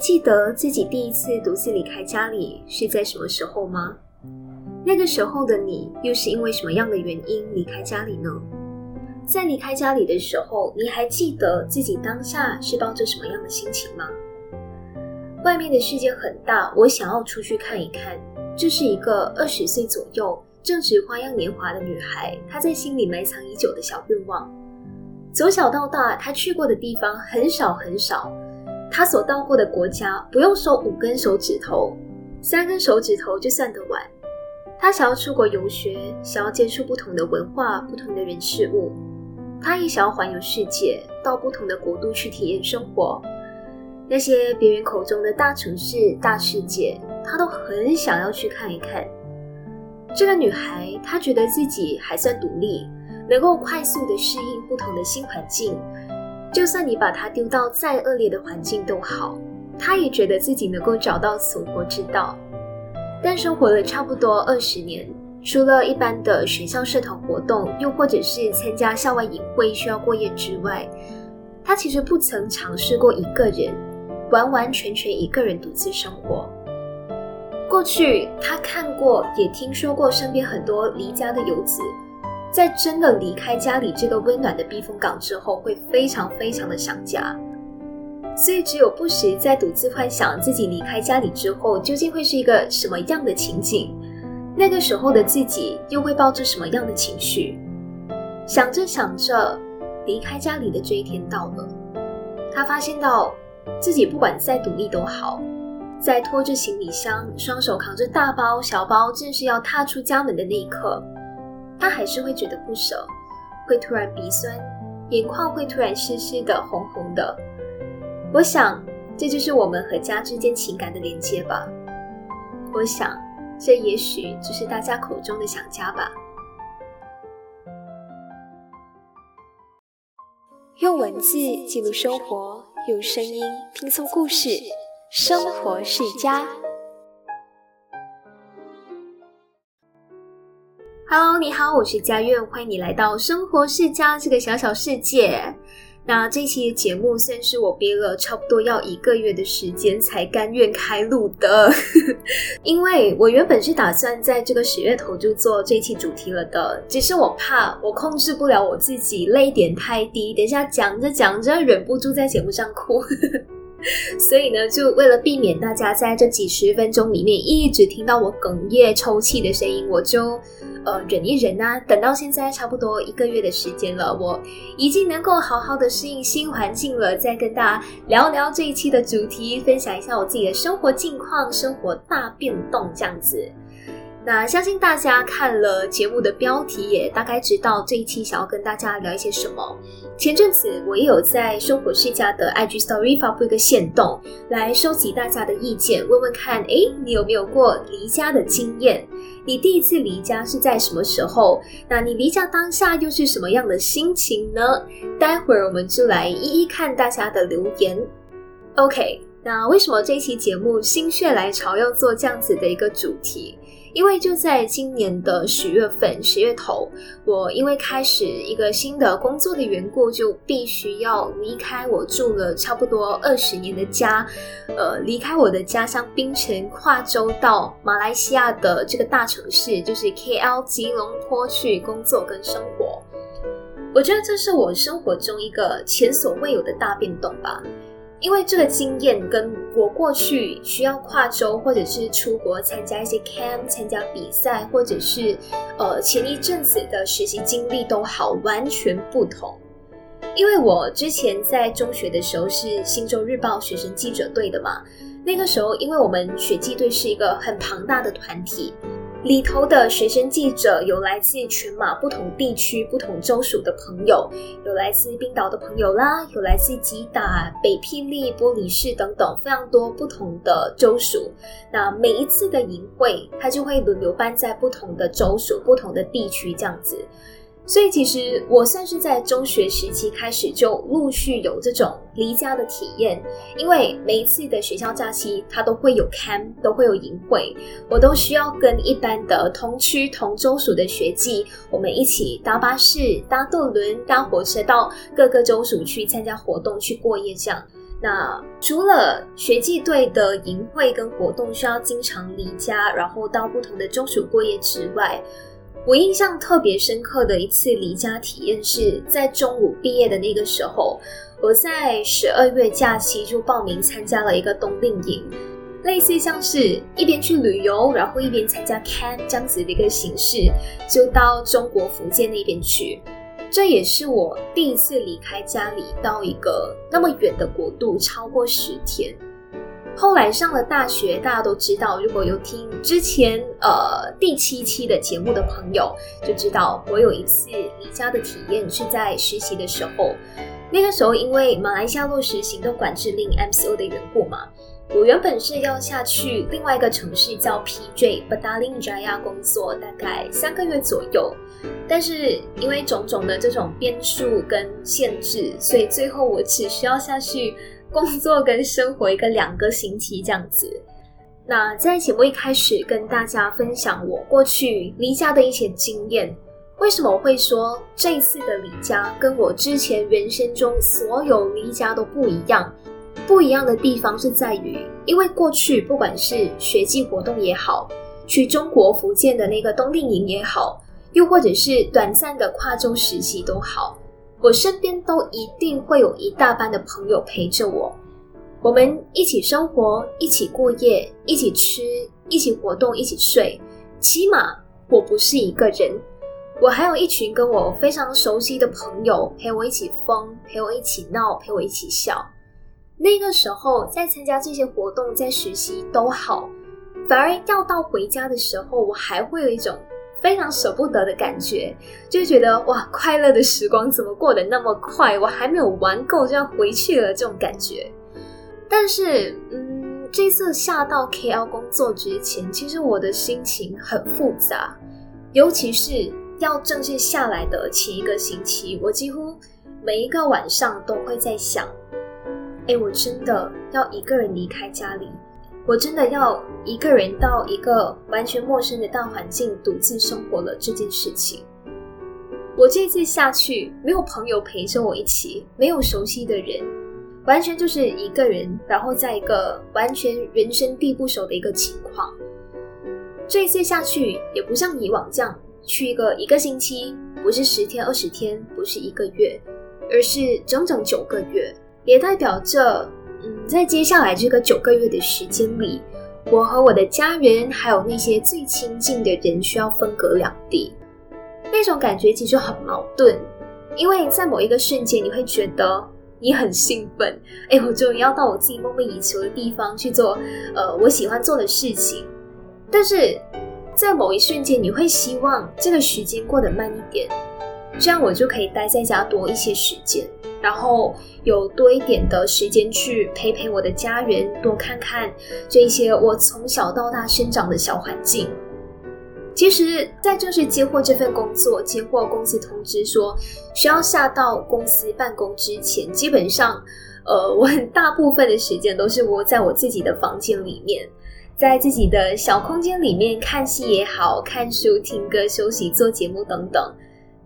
还记得自己第一次独自离开家里是在什么时候吗？那个时候的你又是因为什么样的原因离开家里呢？在离开家里的时候，你还记得自己当下是抱着什么样的心情吗？外面的世界很大，我想要出去看一看。这是一个二十岁左右、正值花样年华的女孩，她在心里埋藏已久的小愿望。从小到大，她去过的地方很少很少，她所到过的国家不用数五根手指头，三根手指头就算得完。她想要出国游学，想要接触不同的文化、不同的人事物。她也想要环游世界，到不同的国度去体验生活。那些别人口中的大城市、大世界，她都很想要去看一看。这个女孩，她觉得自己还算独立，能够快速的适应不同的新环境。就算你把他丢到再恶劣的环境都好，他也觉得自己能够找到存活之道。但生活了差不多二十年，除了一般的学校社团活动，又或者是参加校外营会需要过夜之外，他其实不曾尝试过一个人。完完全全一个人独自生活。过去，他看过也听说过身边很多离家的游子，在真的离开家里这个温暖的避风港之后，会非常非常的想家。所以，只有不时在独自幻想自己离开家里之后究竟会是一个什么样的情景，那个时候的自己又会抱着什么样的情绪？想着想着，离开家里的这一天到了，他发现到。自己不管再独立都好，在拖着行李箱、双手扛着大包小包，正是要踏出家门的那一刻，他还是会觉得不舍，会突然鼻酸，眼眶会突然湿湿的、红红的。我想，这就是我们和家之间情感的连接吧。我想，这也许就是大家口中的想家吧。用文字记录生活。用声音拼凑故事，生活是家。Hello，你好，我是佳苑，欢迎你来到生活世家这个小小世界。那这期节目算是我憋了差不多要一个月的时间才甘愿开录的，因为我原本是打算在这个十月头就做这期主题了的，只是我怕我控制不了我自己，泪点太低，等一下讲着讲着忍不住在节目上哭，所以呢，就为了避免大家在这几十分钟里面一直听到我哽咽抽泣的声音，我就。呃，忍一忍啊！等到现在差不多一个月的时间了，我已经能够好好的适应新环境了。再跟大家聊聊这一期的主题，分享一下我自己的生活近况、生活大变动这样子。那相信大家看了节目的标题，也大概知道这一期想要跟大家聊一些什么。前阵子我也有在生活世家的 IG Story 发布一个线动，来收集大家的意见，问问看，哎，你有没有过离家的经验？你第一次离家是在什么时候？那你离家当下又是什么样的心情呢？待会儿我们就来一一看大家的留言。OK，那为什么这期节目心血来潮要做这样子的一个主题？因为就在今年的十月份，十月头，我因为开始一个新的工作的缘故，就必须要离开我住了差不多二十年的家，呃，离开我的家乡槟城，跨州到马来西亚的这个大城市，就是 KL 吉隆坡去工作跟生活。我觉得这是我生活中一个前所未有的大变动吧。因为这个经验跟我过去需要跨州或者是出国参加一些 camp、参加比赛，或者是呃前一阵子的学习经历都好，完全不同。因为我之前在中学的时候是《新洲日报》学生记者队的嘛，那个时候因为我们学记队是一个很庞大的团体。里头的学生记者有来自全马不同地区、不同州属的朋友，有来自冰岛的朋友啦，有来自吉打、北霹雳、玻璃市等等非常多不同的州属。那每一次的营会，他就会轮流搬在不同的州属、不同的地区这样子。所以其实我算是在中学时期开始就陆续有这种离家的体验，因为每一次的学校假期，它都会有 camp，都会有营会，我都需要跟一般的同区同州属的学弟，我们一起搭巴士、搭渡轮、搭火车到各个州属去参加活动、去过夜这样。那除了学季队的营会跟活动需要经常离家，然后到不同的中暑过夜之外，我印象特别深刻的一次离家体验是在中午毕业的那个时候，我在十二月假期就报名参加了一个冬令营，类似像是一边去旅游，然后一边参加 camp 这样子的一个形式，就到中国福建那边去。这也是我第一次离开家里到一个那么远的国度，超过十天。后来上了大学，大家都知道，如果有听之前呃第七期的节目的朋友，就知道我有一次离家的体验是在实习的时候。那个时候因为马来西亚落实行动管制令 MCO 的缘故嘛。我原本是要下去另外一个城市叫 PJ b a d a l i n Jaya 工作，大概三个月左右。但是因为种种的这种变数跟限制，所以最后我只需要下去工作跟生活一个两个星期这样子。那在节目一开始跟大家分享我过去离家的一些经验，为什么我会说这一次的离家跟我之前人生中所有离家都不一样？不一样的地方是在于，因为过去不管是学季活动也好，去中国福建的那个冬令营也好，又或者是短暂的跨州实习都好，我身边都一定会有一大班的朋友陪着我，我们一起生活，一起过夜，一起吃，一起活动，一起睡。起码我不是一个人，我还有一群跟我非常熟悉的朋友陪我一起疯，陪我一起闹，陪我一起笑。那个时候在参加这些活动，在实习都好，反而要到回家的时候，我还会有一种非常舍不得的感觉，就觉得哇，快乐的时光怎么过得那么快？我还没有玩够就要回去了，这种感觉。但是，嗯，这次下到 KL 工作之前，其实我的心情很复杂，尤其是要正式下来的前一个星期，我几乎每一个晚上都会在想。哎，我真的要一个人离开家里，我真的要一个人到一个完全陌生的大环境独自生活了。这件事情，我这次下去没有朋友陪着我一起，没有熟悉的人，完全就是一个人，然后在一个完全人生地不熟的一个情况。这一次下去也不像以往这样去一个一个星期，不是十天二十天，不是一个月，而是整整九个月。也代表着，嗯，在接下来这个九个月的时间里，我和我的家人还有那些最亲近的人需要分隔两地。那种感觉其实很矛盾，因为在某一个瞬间，你会觉得你很兴奋，哎，我终于要到我自己梦寐以求的地方去做，呃，我喜欢做的事情。但是在某一瞬间，你会希望这个时间过得慢一点，这样我就可以待在家多一些时间。然后有多一点的时间去陪陪我的家人，多看看这些我从小到大生长的小环境。其实，在正式接获这份工作、接获公司通知说需要下到公司办公之前，基本上，呃，我很大部分的时间都是窝在我自己的房间里面，在自己的小空间里面看戏也好看书、听歌、休息、做节目等等。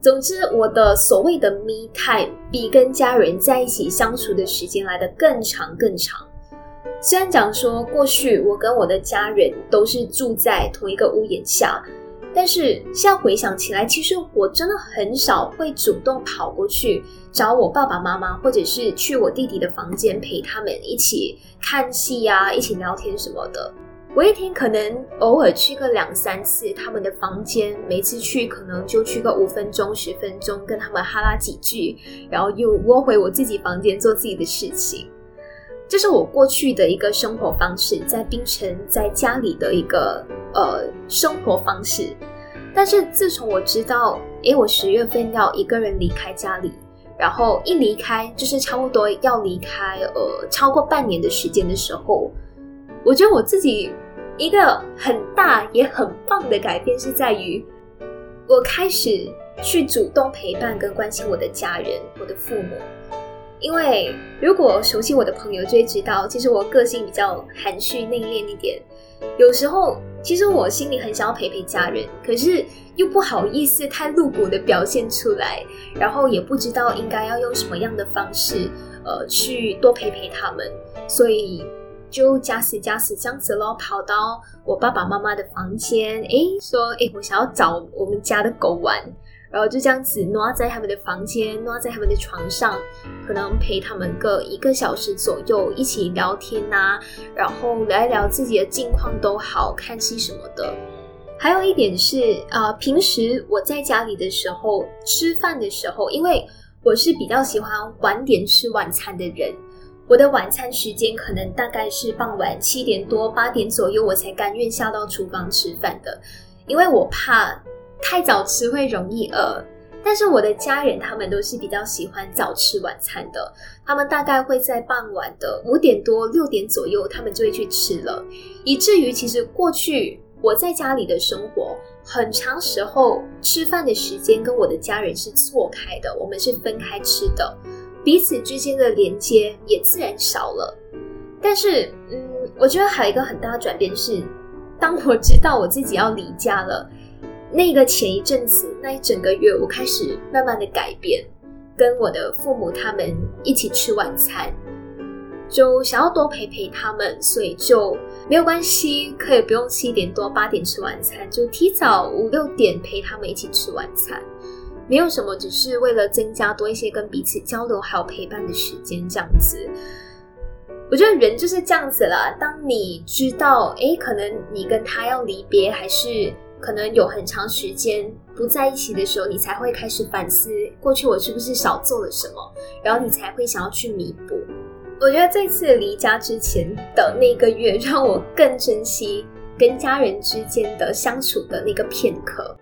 总之，我的所谓的 me time 比跟家人在一起相处的时间来的更长更长。虽然讲说过去我跟我的家人都是住在同一个屋檐下，但是现在回想起来，其实我真的很少会主动跑过去找我爸爸妈妈，或者是去我弟弟的房间陪他们一起看戏呀，一起聊天什么的。我一天可能偶尔去个两三次他们的房间，每次去可能就去个五分钟、十分钟，跟他们哈拉几句，然后又窝回我自己房间做自己的事情。这是我过去的一个生活方式，在槟城在家里的一个呃生活方式。但是自从我知道，诶，我十月份要一个人离开家里，然后一离开就是差不多要离开呃超过半年的时间的时候，我觉得我自己。一个很大也很棒的改变是在于，我开始去主动陪伴跟关心我的家人，我的父母。因为如果熟悉我的朋友就会知道，其实我个性比较含蓄内敛一点。有时候其实我心里很想要陪陪家人，可是又不好意思太露骨的表现出来，然后也不知道应该要用什么样的方式。呃去多陪陪他们，所以就假死假死这样子咯，跑到我爸爸妈妈的房间，诶，说诶，我想要找我们家的狗玩。然后就这样子挪在他们的房间，挪在他们的床上，可能陪他们个一个小时左右，一起聊天呐，然后聊一聊自己的近况都好，看戏什么的。还有一点是，呃，平时我在家里的时候吃饭的时候，因为我是比较喜欢晚点吃晚餐的人，我的晚餐时间可能大概是傍晚七点多八点左右，我才甘愿下到厨房吃饭的，因为我怕。太早吃会容易饿，但是我的家人他们都是比较喜欢早吃晚餐的，他们大概会在傍晚的五点多六点左右，他们就会去吃了，以至于其实过去我在家里的生活，很长时候吃饭的时间跟我的家人是错开的，我们是分开吃的，彼此之间的连接也自然少了。但是，嗯，我觉得还有一个很大的转变是，当我知道我自己要离家了。那个前一阵子，那一整个月，我开始慢慢的改变，跟我的父母他们一起吃晚餐，就想要多陪陪他们，所以就没有关系，可以不用七点多八点吃晚餐，就提早五六点陪他们一起吃晚餐，没有什么，只是为了增加多一些跟彼此交流还有陪伴的时间，这样子。我觉得人就是这样子啦，当你知道，哎，可能你跟他要离别，还是。可能有很长时间不在一起的时候，你才会开始反思过去我是不是少做了什么，然后你才会想要去弥补。我觉得这次离家之前的那个月，让我更珍惜跟家人之间的相处的那个片刻。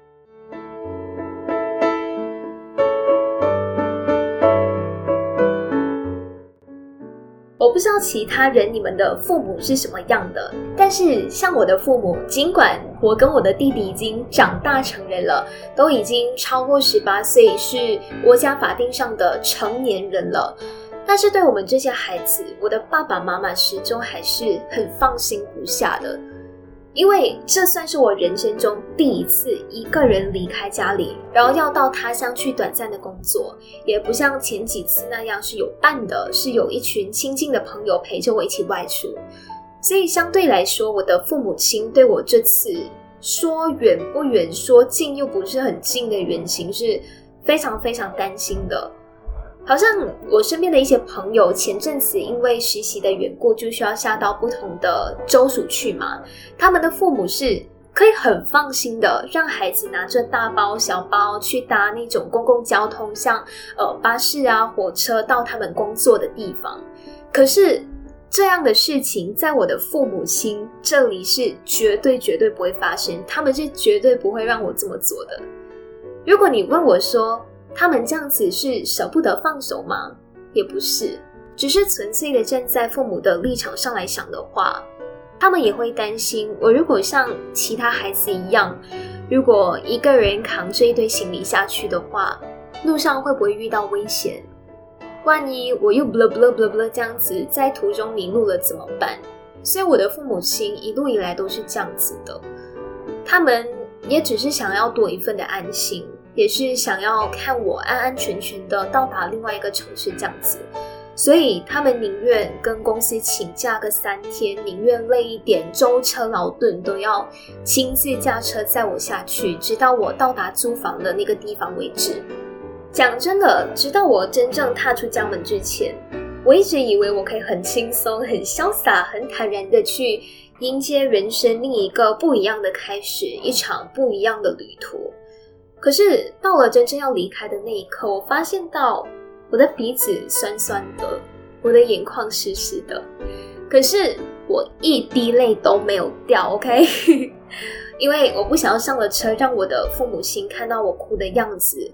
我不知道其他人你们的父母是什么样的，但是像我的父母，尽管我跟我的弟弟已经长大成人了，都已经超过十八岁，是国家法定上的成年人了，但是对我们这些孩子，我的爸爸妈妈始终还是很放心不下的。因为这算是我人生中第一次一个人离开家里，然后要到他乡去短暂的工作，也不像前几次那样是有伴的，是有一群亲近的朋友陪着我一起外出。所以相对来说，我的父母亲对我这次说远不远，说近又不是很近的远行是非常非常担心的。好像我身边的一些朋友，前阵子因为实习的缘故，就需要下到不同的州属去嘛。他们的父母是可以很放心的，让孩子拿着大包小包去搭那种公共交通，像呃巴士啊、火车到他们工作的地方。可是这样的事情，在我的父母亲这里是绝对绝对不会发生，他们是绝对不会让我这么做的。如果你问我说，他们这样子是舍不得放手吗？也不是，只是纯粹的站在父母的立场上来想的话，他们也会担心我如果像其他孩子一样，如果一个人扛着一堆行李下去的话，路上会不会遇到危险？万一我又不了不了不了不了这样子在途中迷路了怎么办？所以我的父母亲一路以来都是这样子的，他们也只是想要多一份的安心。也是想要看我安安全全的到达另外一个城市这样子，所以他们宁愿跟公司请假个三天，宁愿累一点舟车劳顿，都要亲自驾车载我下去，直到我到达租房的那个地方为止。讲真的，直到我真正踏出家门之前，我一直以为我可以很轻松、很潇洒、很坦然的去迎接人生另一个不一样的开始，一场不一样的旅途。可是到了真正要离开的那一刻，我发现到我的鼻子酸酸的，我的眼眶湿湿的，可是我一滴泪都没有掉，OK？因为我不想要上了车让我的父母亲看到我哭的样子，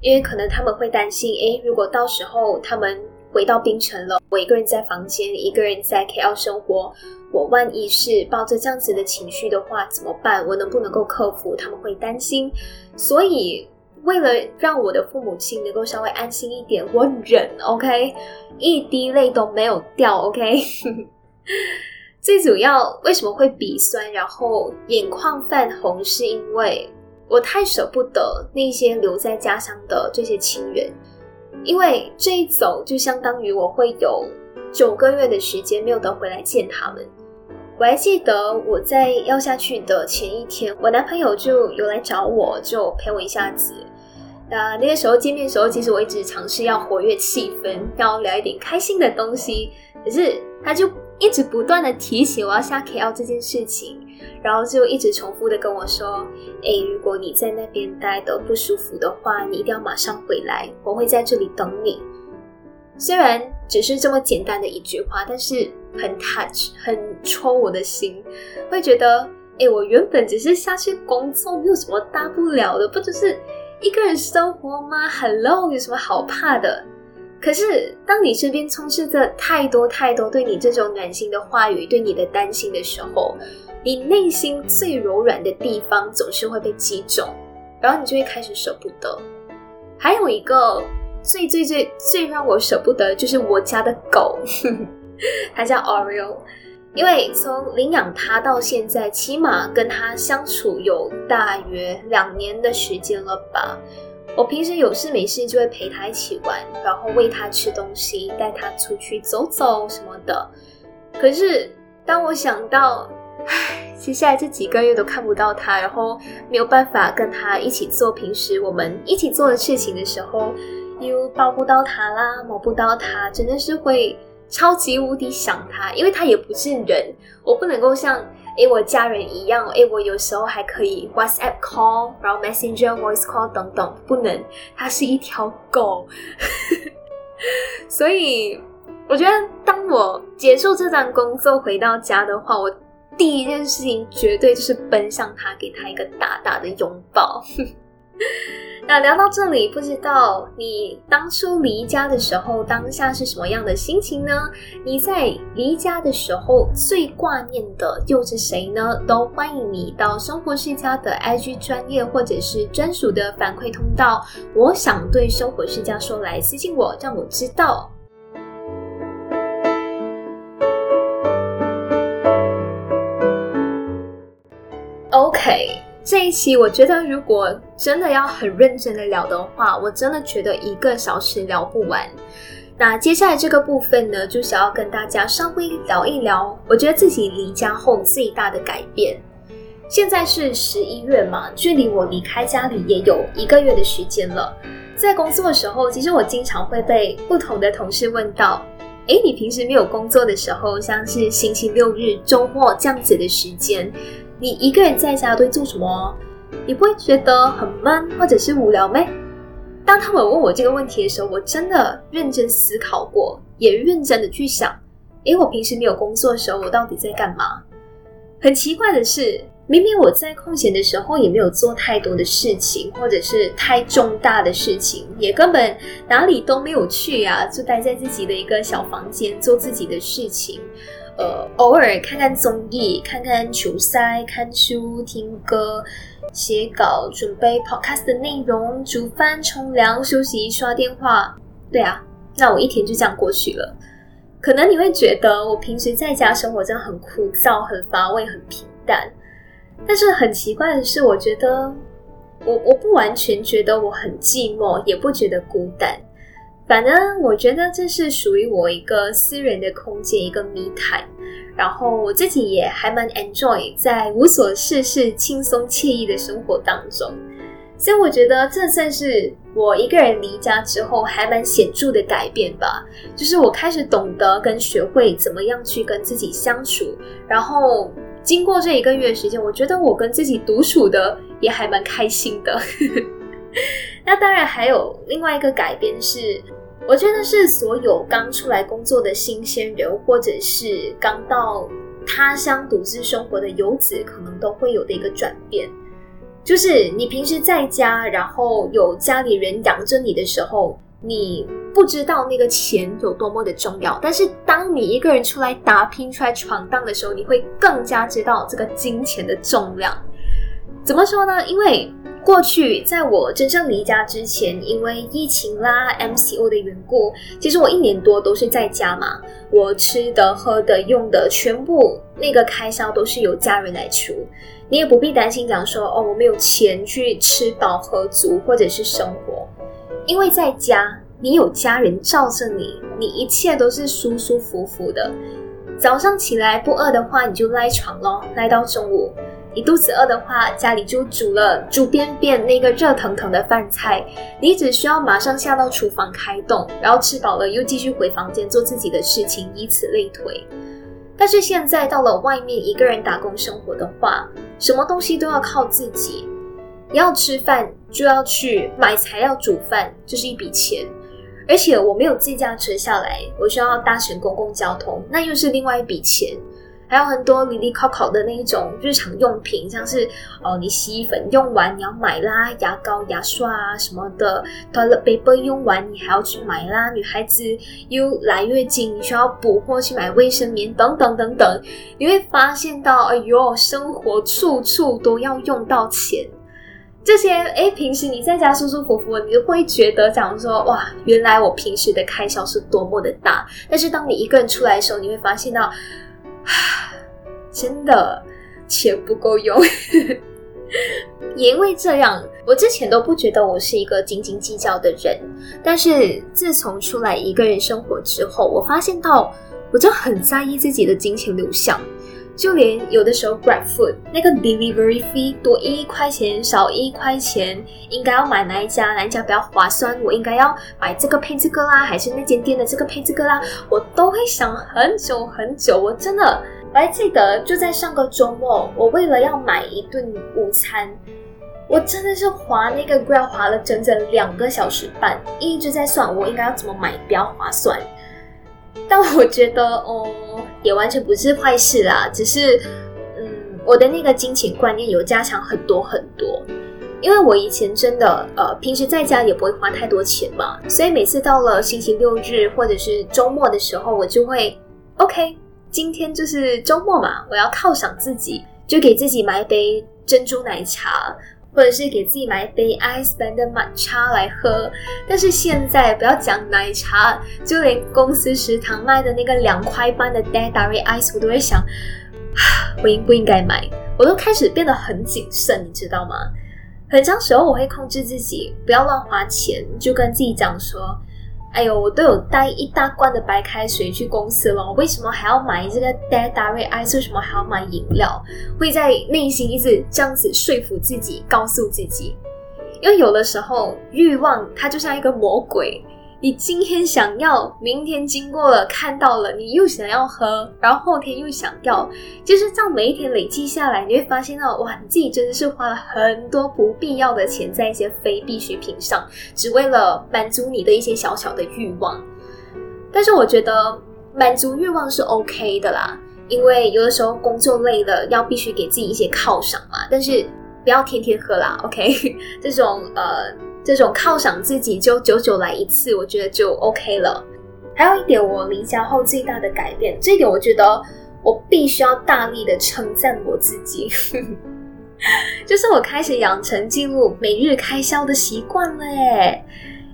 因为可能他们会担心，诶，如果到时候他们。回到冰城了，我一个人在房间，一个人在 KL 生活。我万一是抱着这样子的情绪的话，怎么办？我能不能够克服？他们会担心，所以为了让我的父母亲能够稍微安心一点，我忍，OK，一滴泪都没有掉，OK。最主要为什么会鼻酸，然后眼眶泛红，是因为我太舍不得那些留在家乡的这些亲人。因为这一走就相当于我会有九个月的时间没有得回来见他们。我还记得我在要下去的前一天，我男朋友就有来找我，就陪我一下子。那那个时候见面的时候，其实我一直尝试要活跃气氛，要聊一点开心的东西。可是他就一直不断的提醒我要下 KL 这件事情，然后就一直重复的跟我说：“哎，如果你在那边待的不舒服的话，你一定要马上回来，我会在这里等你。”虽然只是这么简单的一句话，但是很 touch，很戳我的心，会觉得，哎，我原本只是下去工作，没有什么大不了的，不就是一个人生活吗？Hello，有什么好怕的？可是当你身边充斥着太多太多对你这种暖心的话语，对你的担心的时候，你内心最柔软的地方总是会被击中，然后你就会开始舍不得。还有一个。最最最最让我舍不得就是我家的狗，它叫 Oreo，因为从领养它到现在，起码跟它相处有大约两年的时间了吧。我平时有事没事就会陪它一起玩，然后喂它吃东西，带它出去走走什么的。可是当我想到，唉，接下来这几个月都看不到它，然后没有办法跟它一起做平时我们一起做的事情的时候，又抱不到他啦，摸不到他，真的是会超级无敌想他，因为他也不是人，我不能够像诶我家人一样，诶我有时候还可以 WhatsApp call，然后 Messenger voice call 等等，不能，它是一条狗，所以我觉得当我结束这段工作回到家的话，我第一件事情绝对就是奔向他，给他一个大大的拥抱。那聊到这里，不知道你当初离家的时候，当下是什么样的心情呢？你在离家的时候最挂念的又是谁呢？都欢迎你到生活世家的 IG 专业或者是专属的反馈通道，我想对生活世家说来私信我，让我知道。OK。这一期我觉得，如果真的要很认真的聊的话，我真的觉得一个小时聊不完。那接下来这个部分呢，就想要跟大家稍微聊一聊，我觉得自己离家后最大的改变。现在是十一月嘛，距离我离开家里也有一个月的时间了。在工作的时候，其实我经常会被不同的同事问到：“诶，你平时没有工作的时候，像是星期六日、周末这样子的时间。”你一个人在家都会做什么？你不会觉得很闷或者是无聊吗？当他们问我这个问题的时候，我真的认真思考过，也认真的去想：诶，我平时没有工作的时候，我到底在干嘛？很奇怪的是，明明我在空闲的时候也没有做太多的事情，或者是太重大的事情，也根本哪里都没有去呀，就待在自己的一个小房间做自己的事情。呃，偶尔看看综艺，看看球赛，看书，听歌，写稿，准备 podcast 的内容，煮饭，冲凉，休息，刷电话。对啊，那我一天就这样过去了。可能你会觉得我平时在家生活真的很枯燥、很乏味、很平淡。但是很奇怪的是，我觉得我我不完全觉得我很寂寞，也不觉得孤单。反正我觉得这是属于我一个私人的空间，一个 me time。然后我自己也还蛮 enjoy 在无所事事、轻松惬意的生活当中。所以我觉得这算是我一个人离家之后还蛮显著的改变吧。就是我开始懂得跟学会怎么样去跟自己相处。然后经过这一个月时间，我觉得我跟自己独处的也还蛮开心的。那当然还有另外一个改变是。我觉得是所有刚出来工作的新鲜人，或者是刚到他乡独自生活的游子，可能都会有的一个转变。就是你平时在家，然后有家里人养着你的时候，你不知道那个钱有多么的重要。但是当你一个人出来打拼、出来闯荡的时候，你会更加知道这个金钱的重量。怎么说呢？因为过去，在我真正离家之前，因为疫情啦、MCO 的缘故，其实我一年多都是在家嘛。我吃的、喝的、用的，全部那个开销都是由家人来出。你也不必担心讲说哦，我没有钱去吃饱喝足或者是生活，因为在家你有家人罩着你，你一切都是舒舒服服的。早上起来不饿的话，你就赖床咯，赖到中午。你肚子饿的话，家里就煮了煮边边那个热腾腾的饭菜，你只需要马上下到厨房开动，然后吃饱了又继续回房间做自己的事情，以此类推。但是现在到了外面一个人打工生活的话，什么东西都要靠自己。要吃饭就要去买材料煮饭，这是一笔钱。而且我没有自驾车下来，我需要搭乘公共交通，那又是另外一笔钱。还有很多里里考考的那一种日常用品，像是哦，你洗衣粉用完你要买啦，牙膏、牙刷啊什么的，toilet paper 用完你还要去买啦。女孩子又来月经，你需要补货去买卫生棉等等等等。你会发现到，哎呦，生活处处都要用到钱。这些哎，平时你在家舒舒服服，你就会觉得讲说哇，原来我平时的开销是多么的大。但是当你一个人出来的时候，你会发现到。真的钱不够用，也因为这样，我之前都不觉得我是一个斤斤计较的人。但是自从出来一个人生活之后，我发现到我就很在意自己的金钱流向。就连有的时候，Grab Food 那个 delivery fee 多一块钱少一块钱，应该要买哪一家，哪一家比较划算？我应该要买这个配这个啦，还是那间店的这个配这个啦？我都会想很久很久。我真的我还记得，就在上个周末，我为了要买一顿午餐，我真的是划那个 Grab 划了整整两个小时半，一直在算我应该要怎么买比较划算。但我觉得哦，也完全不是坏事啦，只是，嗯，我的那个金钱观念有加强很多很多。因为我以前真的，呃，平时在家也不会花太多钱嘛，所以每次到了星期六日或者是周末的时候，我就会，OK，今天就是周末嘛，我要犒赏自己，就给自己买一杯珍珠奶茶。或者是给自己买一杯 ice b a n 的抹茶来喝，但是现在不要讲奶茶，就连公司食堂卖的那个两块半的 d a d a r y ice，我都会想，我应不应该买？我都开始变得很谨慎，你知道吗？很长时候我会控制自己，不要乱花钱，就跟自己讲说。哎呦，我都有带一大罐的白开水去公司了，我为什么还要买这个 Dad Dairy Ice？为什么还要买饮料？会在内心一直这样子说服自己，告诉自己，因为有的时候欲望它就像一个魔鬼。你今天想要，明天经过了看到了，你又想要喝，然后后天又想要，就是这样每一天累积下来，你会发现到哇，你自己真的是花了很多不必要的钱在一些非必需品上，只为了满足你的一些小小的欲望。但是我觉得满足欲望是 OK 的啦，因为有的时候工作累了，要必须给自己一些犒赏嘛。但是不要天天喝啦，OK？这种呃。这种犒赏自己就久久来一次，我觉得就 OK 了。还有一点，我离家后最大的改变，这一点我觉得我必须要大力的称赞我自己，就是我开始养成记录每日开销的习惯了耶。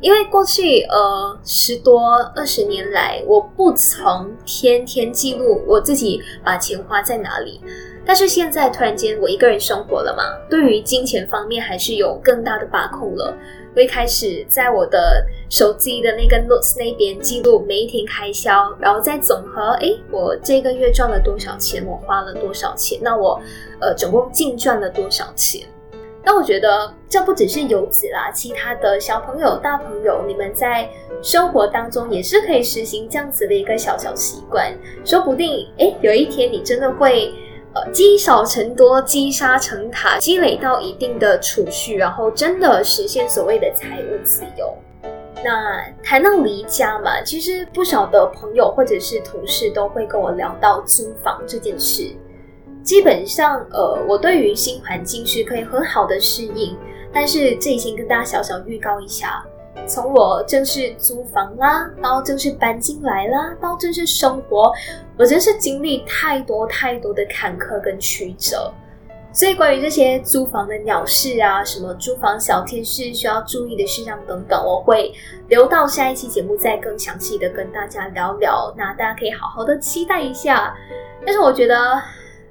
因为过去呃十多二十年来，我不曾天天记录我自己把钱花在哪里。但是现在突然间我一个人生活了嘛，对于金钱方面还是有更大的把控了。我一开始在我的手机的那个 Notes 那边记录每一天开销，然后再总和，哎，我这个月赚了多少钱，我花了多少钱，那我呃总共净赚了多少钱？那我觉得这不只是游子啦，其他的小朋友、大朋友，你们在生活当中也是可以实行这样子的一个小小习惯，说不定哎有一天你真的会。呃，积少成多，积沙成塔，积累到一定的储蓄，然后真的实现所谓的财务自由。那谈到离家嘛，其实不少的朋友或者是同事都会跟我聊到租房这件事。基本上，呃，我对于新环境是可以很好的适应，但是这已经跟大家小小预告一下。从我正式租房啦，到正式搬进来啦，到正式生活，我真是经历太多太多的坎坷跟曲折。所以关于这些租房的鸟事啊，什么租房小贴士需要注意的事项等等，我会留到下一期节目再更详细的跟大家聊聊。那大家可以好好的期待一下。但是我觉得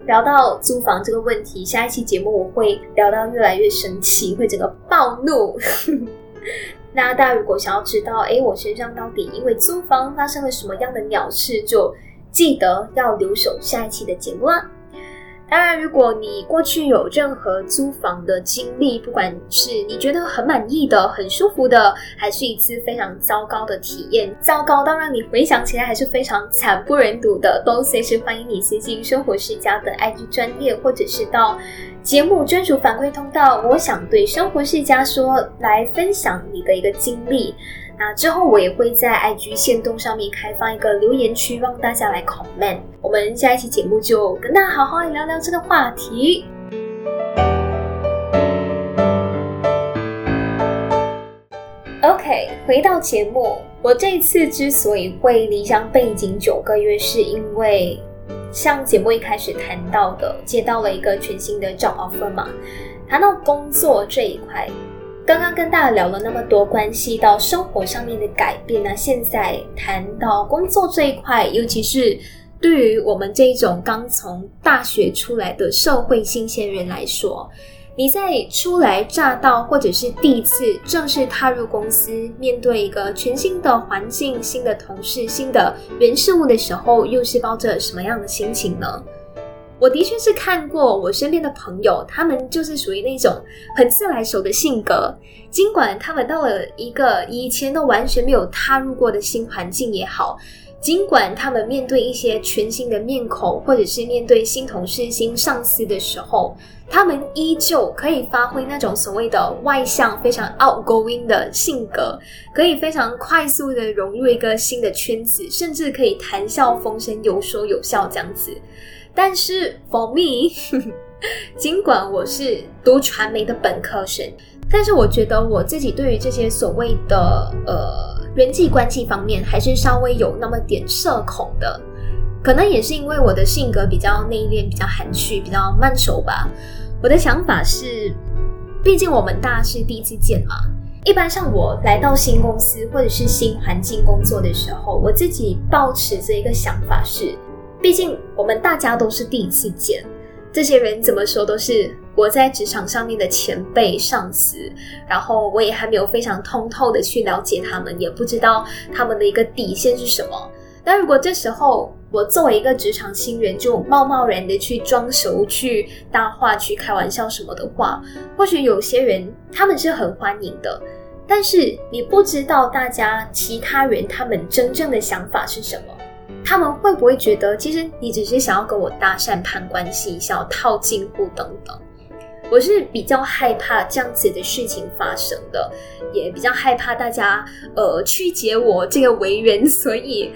聊到租房这个问题，下一期节目我会聊到越来越生气，会整个暴怒。那大家如果想要知道，哎，我身上到底因为租房发生了什么样的鸟事，就记得要留守下一期的节目啦。当然，如果你过去有任何租房的经历，不管是你觉得很满意的、很舒服的，还是一次非常糟糕的体验，糟糕到让你回想起来还是非常惨不忍睹的，都随时欢迎你私信生活世家的 IG 专业，或者是到节目专属反馈通道，我想对生活世家说，来分享你的一个经历。那之后我也会在 IG 线动上面开放一个留言区，让大家来 comment。我们下一期节目就跟大家好好聊聊这个话题。OK，回到节目，我这次之所以会离乡背景九个月，是因为像节目一开始谈到的，接到了一个全新的 job offer 嘛。谈到工作这一块。刚刚跟大家聊了那么多关系到生活上面的改变那现在谈到工作这一块，尤其是对于我们这种刚从大学出来的社会新鲜人来说，你在初来乍到或者是第一次正式踏入公司，面对一个全新的环境、新的同事、新的人事物的时候，又是抱着什么样的心情呢？我的确是看过我身边的朋友，他们就是属于那种很自来熟的性格。尽管他们到了一个以前都完全没有踏入过的新环境也好，尽管他们面对一些全新的面孔，或者是面对新同事、新上司的时候，他们依旧可以发挥那种所谓的外向、非常 outgoing 的性格，可以非常快速的融入一个新的圈子，甚至可以谈笑风生、有说有笑这样子。但是，for me，尽管我是读传媒的本科生，但是我觉得我自己对于这些所谓的呃人际关系方面，还是稍微有那么点社恐的。可能也是因为我的性格比较内敛、比较含蓄、比较慢熟吧。我的想法是，毕竟我们大家是第一次见嘛。一般像我来到新公司或者是新环境工作的时候，我自己抱持着一个想法是。毕竟我们大家都是第一次见，这些人怎么说都是我在职场上面的前辈上司，然后我也还没有非常通透的去了解他们，也不知道他们的一个底线是什么。但如果这时候我作为一个职场新人，就贸贸然的去装熟、去搭话、去开玩笑什么的话，或许有些人他们是很欢迎的，但是你不知道大家其他人他们真正的想法是什么。他们会不会觉得，其实你只是想要跟我搭讪、攀关系，想要套近乎等等？我是比较害怕这样子的事情发生的，也比较害怕大家呃曲解我这个为人，所以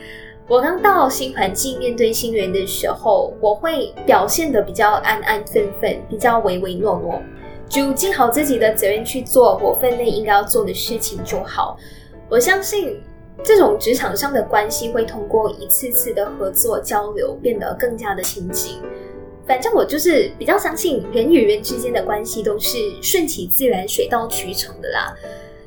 我刚到新环境面对新人的时候，我会表现的比较安安分分，比较唯唯诺诺，就尽好自己的责任去做我分内应该要做的事情就好。我相信。这种职场上的关系会通过一次次的合作交流变得更加的亲近。反正我就是比较相信人与人之间的关系都是顺其自然、水到渠成的啦。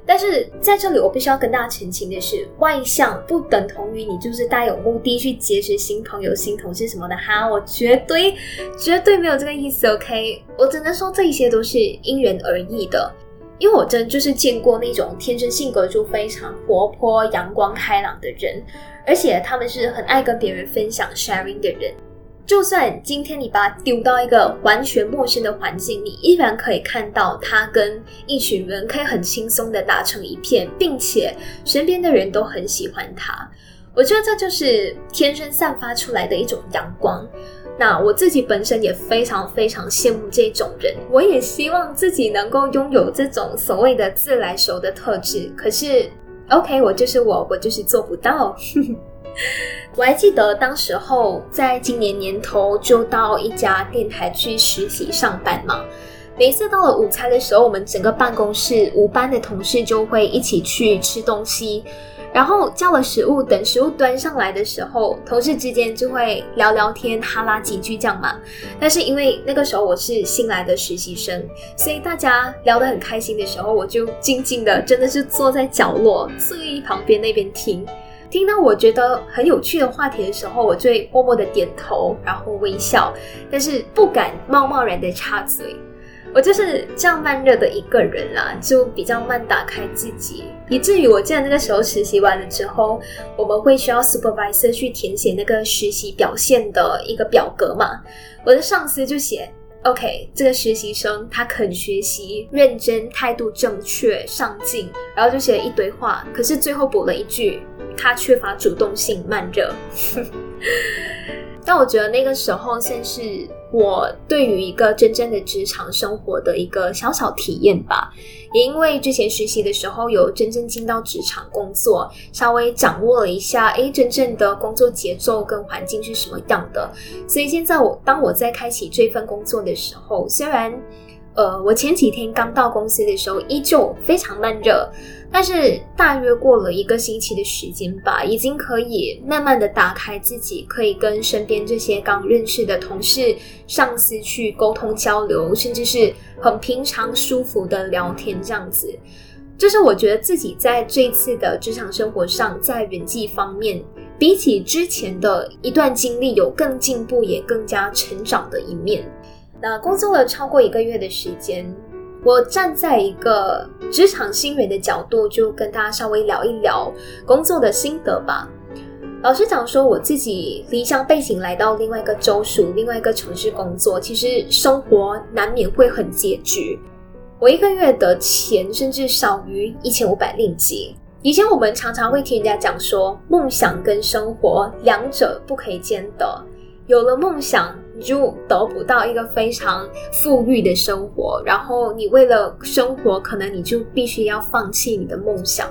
但是在这里我必须要跟大家澄清的是，外向不等同于你就是带有目的去结识新朋友、新同事什么的哈。我绝对绝对没有这个意思，OK？我只能说这一些都是因人而异的。因为我真就是见过那种天生性格就非常活泼、阳光开朗的人，而且他们是很爱跟别人分享、sharing 的人。就算今天你把他丢到一个完全陌生的环境，你依然可以看到他跟一群人可以很轻松的打成一片，并且身边的人都很喜欢他。我觉得这就是天生散发出来的一种阳光。那我自己本身也非常非常羡慕这种人，我也希望自己能够拥有这种所谓的自来熟的特质。可是，OK，我就是我，我就是做不到。我还记得当时候在今年年头就到一家电台去实习上班嘛，每次到了午餐的时候，我们整个办公室五班的同事就会一起去吃东西。然后叫了食物，等食物端上来的时候，同事之间就会聊聊天、哈拉几句这样嘛。但是因为那个时候我是新来的实习生，所以大家聊得很开心的时候，我就静静的，真的是坐在角落最旁边那边听。听到我觉得很有趣的话题的时候，我就会默默的点头，然后微笑，但是不敢贸贸然的插嘴。我就是这样慢热的一个人啦，就比较慢打开自己，以至于我记得那个时候实习完了之后，我们会需要 supervisor 去填写那个实习表现的一个表格嘛。我的上司就写：“OK，这个实习生他肯学习、认真、态度正确、上进。”然后就写了一堆话，可是最后补了一句：“他缺乏主动性、慢热。” 但我觉得那个时候算是。我对于一个真正的职场生活的一个小小体验吧，也因为之前实习的时候有真正进到职场工作，稍微掌握了一下，诶，真正的工作节奏跟环境是什么样的，所以现在我当我在开启这份工作的时候，虽然。呃，我前几天刚到公司的时候，依旧非常慢热，但是大约过了一个星期的时间吧，已经可以慢慢的打开自己，可以跟身边这些刚认识的同事、上司去沟通交流，甚至是很平常舒服的聊天这样子。就是我觉得自己在这次的职场生活上，在人际方面，比起之前的一段经历，有更进步，也更加成长的一面。那工作了超过一个月的时间，我站在一个职场新人的角度，就跟大家稍微聊一聊工作的心得吧。老实讲，说我自己离乡背景来到另外一个州属、另外一个城市工作，其实生活难免会很拮据。我一个月的钱甚至少于一千五百令吉。以前我们常常会听人家讲说，梦想跟生活两者不可以兼得。有了梦想，你就得不到一个非常富裕的生活。然后你为了生活，可能你就必须要放弃你的梦想。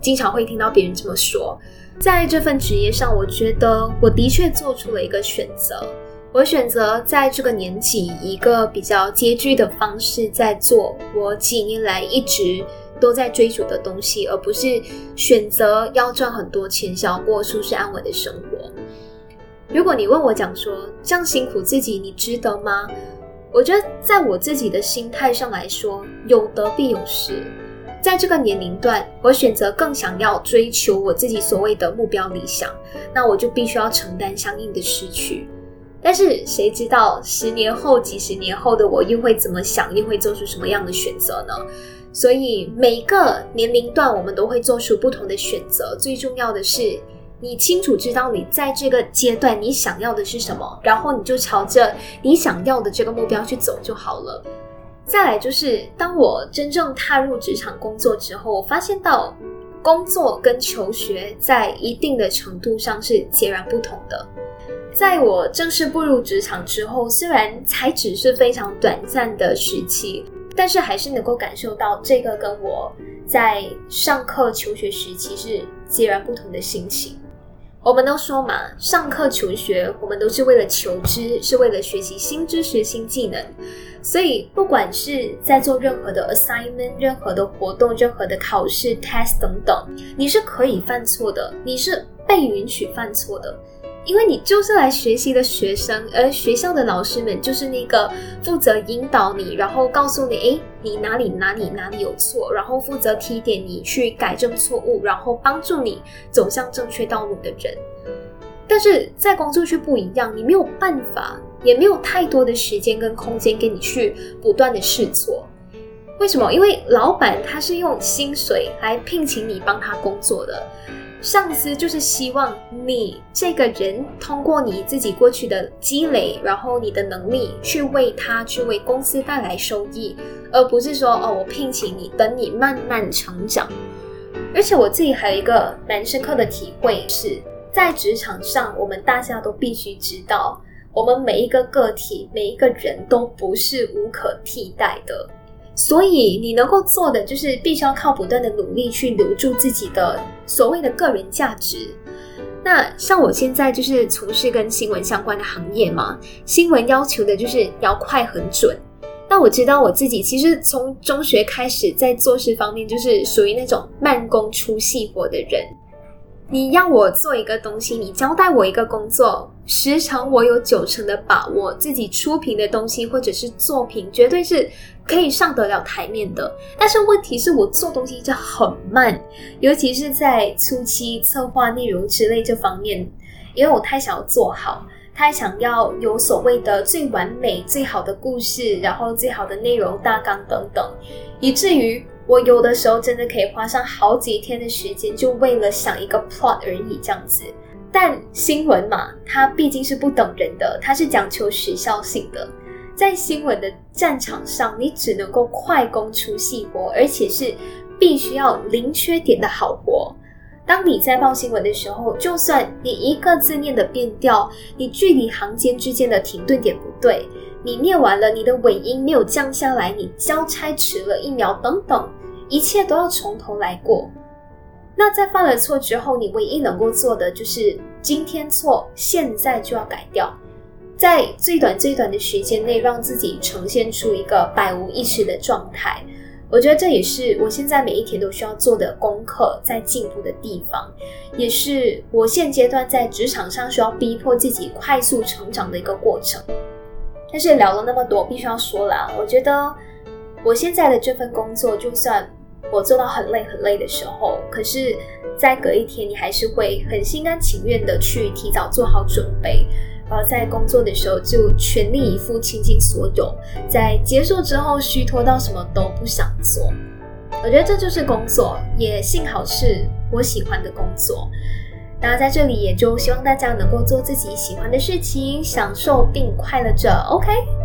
经常会听到别人这么说。在这份职业上，我觉得我的确做出了一个选择。我选择在这个年纪，一个比较拮据的方式，在做我几年来一直都在追逐的东西，而不是选择要赚很多钱，想要过舒适安稳的生活。如果你问我讲说这样辛苦自己，你值得吗？我觉得在我自己的心态上来说，有得必有失。在这个年龄段，我选择更想要追求我自己所谓的目标理想，那我就必须要承担相应的失去。但是谁知道十年后、几十年后的我又会怎么想，又会做出什么样的选择呢？所以每一个年龄段我们都会做出不同的选择。最重要的是。你清楚知道你在这个阶段你想要的是什么，然后你就朝着你想要的这个目标去走就好了。再来就是，当我真正踏入职场工作之后，我发现到工作跟求学在一定的程度上是截然不同的。在我正式步入职场之后，虽然才只是非常短暂的时期，但是还是能够感受到这个跟我在上课求学时期是截然不同的心情。我们都说嘛，上课求学，我们都是为了求知，是为了学习新知识、新技能。所以，不管是在做任何的 assignment、任何的活动、任何的考试、test 等等，你是可以犯错的，你是被允许犯错的。因为你就是来学习的学生，而学校的老师们就是那个负责引导你，然后告诉你，诶，你哪里哪里哪里有错，然后负责提点你去改正错误，然后帮助你走向正确道路的人。但是在工作却不一样，你没有办法，也没有太多的时间跟空间给你去不断的试错。为什么？因为老板他是用薪水来聘请你帮他工作的。上司就是希望你这个人通过你自己过去的积累，然后你的能力去为他去为公司带来收益，而不是说哦，我聘请你等你慢慢成长。而且我自己还有一个蛮深刻的体会是，在职场上，我们大家都必须知道，我们每一个个体、每一个人都不是无可替代的。所以你能够做的就是必须要靠不断的努力去留住自己的所谓的个人价值。那像我现在就是从事跟新闻相关的行业嘛，新闻要求的就是要快很准。那我知道我自己其实从中学开始在做事方面就是属于那种慢工出细活的人。你让我做一个东西，你交代我一个工作，时常我有九成的把握，自己出品的东西或者是作品，绝对是可以上得了台面的。但是问题是我做东西就很慢，尤其是在初期策划内容之类这方面，因为我太想要做好，太想要有所谓的最完美、最好的故事，然后最好的内容大纲等等，以至于我有的时候真的可以花上好几天的时间，就为了想一个 plot 而已这样子。但新闻嘛，它毕竟是不等人的，它是讲求时效性的。在新闻的战场上，你只能够快攻出细活，而且是必须要零缺点的好活。当你在报新闻的时候，就算你一个字念的变调，你距离行间之间的停顿点不对，你念完了，你的尾音没有降下来，你交差迟了一秒，等等，一切都要从头来过。那在犯了错之后，你唯一能够做的就是今天错，现在就要改掉，在最短最短的时间内，让自己呈现出一个百无一失的状态。我觉得这也是我现在每一天都需要做的功课，在进步的地方，也是我现阶段在职场上需要逼迫自己快速成长的一个过程。但是聊了那么多，必须要说了，我觉得我现在的这份工作，就算我做到很累很累的时候，可是在隔一天，你还是会很心甘情愿的去提早做好准备。在工作的时候就全力以赴，倾尽所有；在结束之后虚脱到什么都不想做。我觉得这就是工作，也幸好是我喜欢的工作。那在这里也就希望大家能够做自己喜欢的事情，享受并快乐着。OK。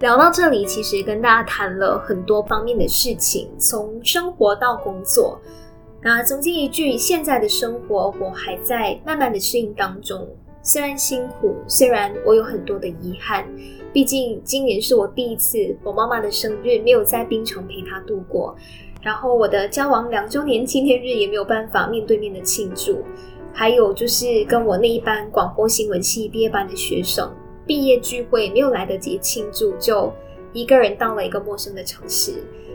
聊到这里，其实跟大家谈了很多方面的事情，从生活到工作。那总结一句，现在的生活我还在慢慢的适应当中，虽然辛苦，虽然我有很多的遗憾，毕竟今年是我第一次我妈妈的生日没有在槟城陪她度过，然后我的交往两周年纪念日也没有办法面对面的庆祝，还有就是跟我那一班广播新闻系毕业班的学生。毕业聚会没有来得及庆祝，就一个人到了一个陌生的城市。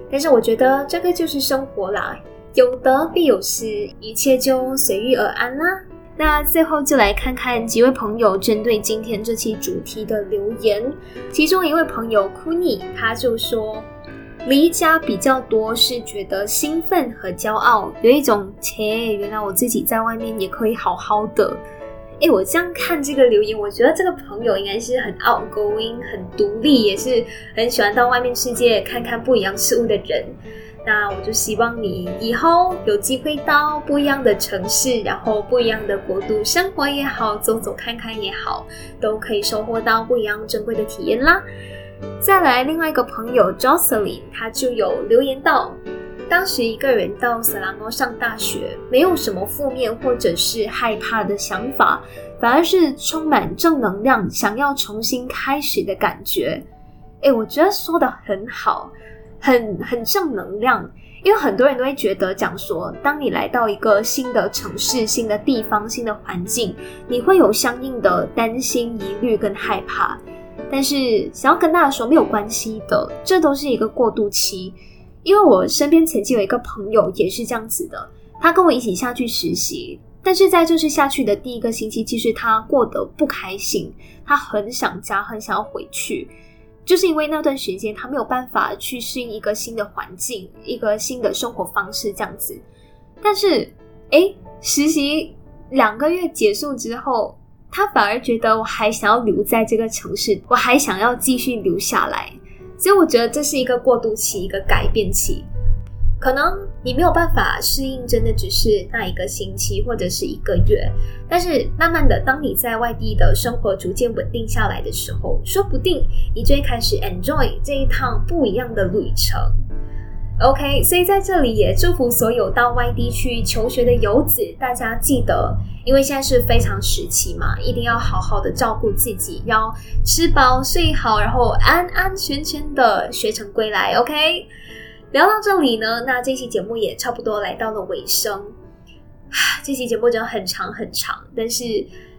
但是我觉得这个就是生活啦，有得必有失，一切就随遇而安啦。那最后就来看看几位朋友针对今天这期主题的留言。其中一位朋友 Kuni 他就说，离家比较多是觉得兴奋和骄傲，有一种切，原来我自己在外面也可以好好的。哎，我这样看这个留言，我觉得这个朋友应该是很 outgoing、很独立，也是很喜欢到外面世界看看不一样事物的人。那我就希望你以后有机会到不一样的城市，然后不一样的国度生活也好，走走看看也好，都可以收获到不一样珍贵的体验啦。再来，另外一个朋友 Jocelyn，他就有留言到。当时一个人到色拉诺上大学，没有什么负面或者是害怕的想法，反而是充满正能量，想要重新开始的感觉。诶，我觉得说的很好，很很正能量。因为很多人都会觉得讲说，当你来到一个新的城市、新的地方、新的环境，你会有相应的担心、疑虑跟害怕。但是想要跟大家说，没有关系的，这都是一个过渡期。因为我身边曾经有一个朋友也是这样子的，他跟我一起下去实习，但是在这次下去的第一个星期，其实他过得不开心，他很想家，很想要回去，就是因为那段时间他没有办法去适应一个新的环境，一个新的生活方式这样子。但是，哎，实习两个月结束之后，他反而觉得我还想要留在这个城市，我还想要继续留下来。所以我觉得这是一个过渡期，一个改变期。可能你没有办法适应，真的只是那一个星期或者是一个月。但是慢慢的，当你在外地的生活逐渐稳定下来的时候，说不定你就会开始 enjoy 这一趟不一样的旅程。OK，所以在这里也祝福所有到外地去求学的游子，大家记得，因为现在是非常时期嘛，一定要好好的照顾自己，要吃饱睡好，然后安安全全的学成归来。OK，聊到这里呢，那这期节目也差不多来到了尾声。这期节目真的很长很长，但是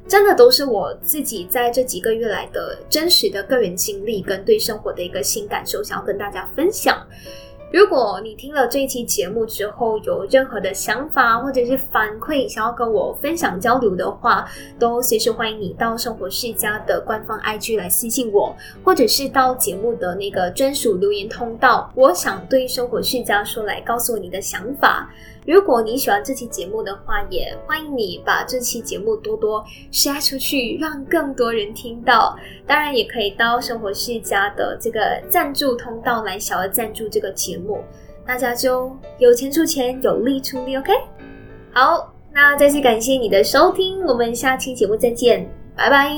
真的都是我自己在这几个月来的真实的个人经历跟对生活的一个新感受，想要跟大家分享。如果你听了这一期节目之后有任何的想法或者是反馈，想要跟我分享交流的话，都随时欢迎你到生活世家的官方 IG 来私信我，或者是到节目的那个专属留言通道，我想对生活世家说来告诉我你的想法。如果你喜欢这期节目的话，也欢迎你把这期节目多多 share 出去，让更多人听到。当然，也可以到生活世家的这个赞助通道来小额赞助这个节目，大家就有钱出钱，有力出力。OK，好，那再次感谢你的收听，我们下期节目再见，拜拜。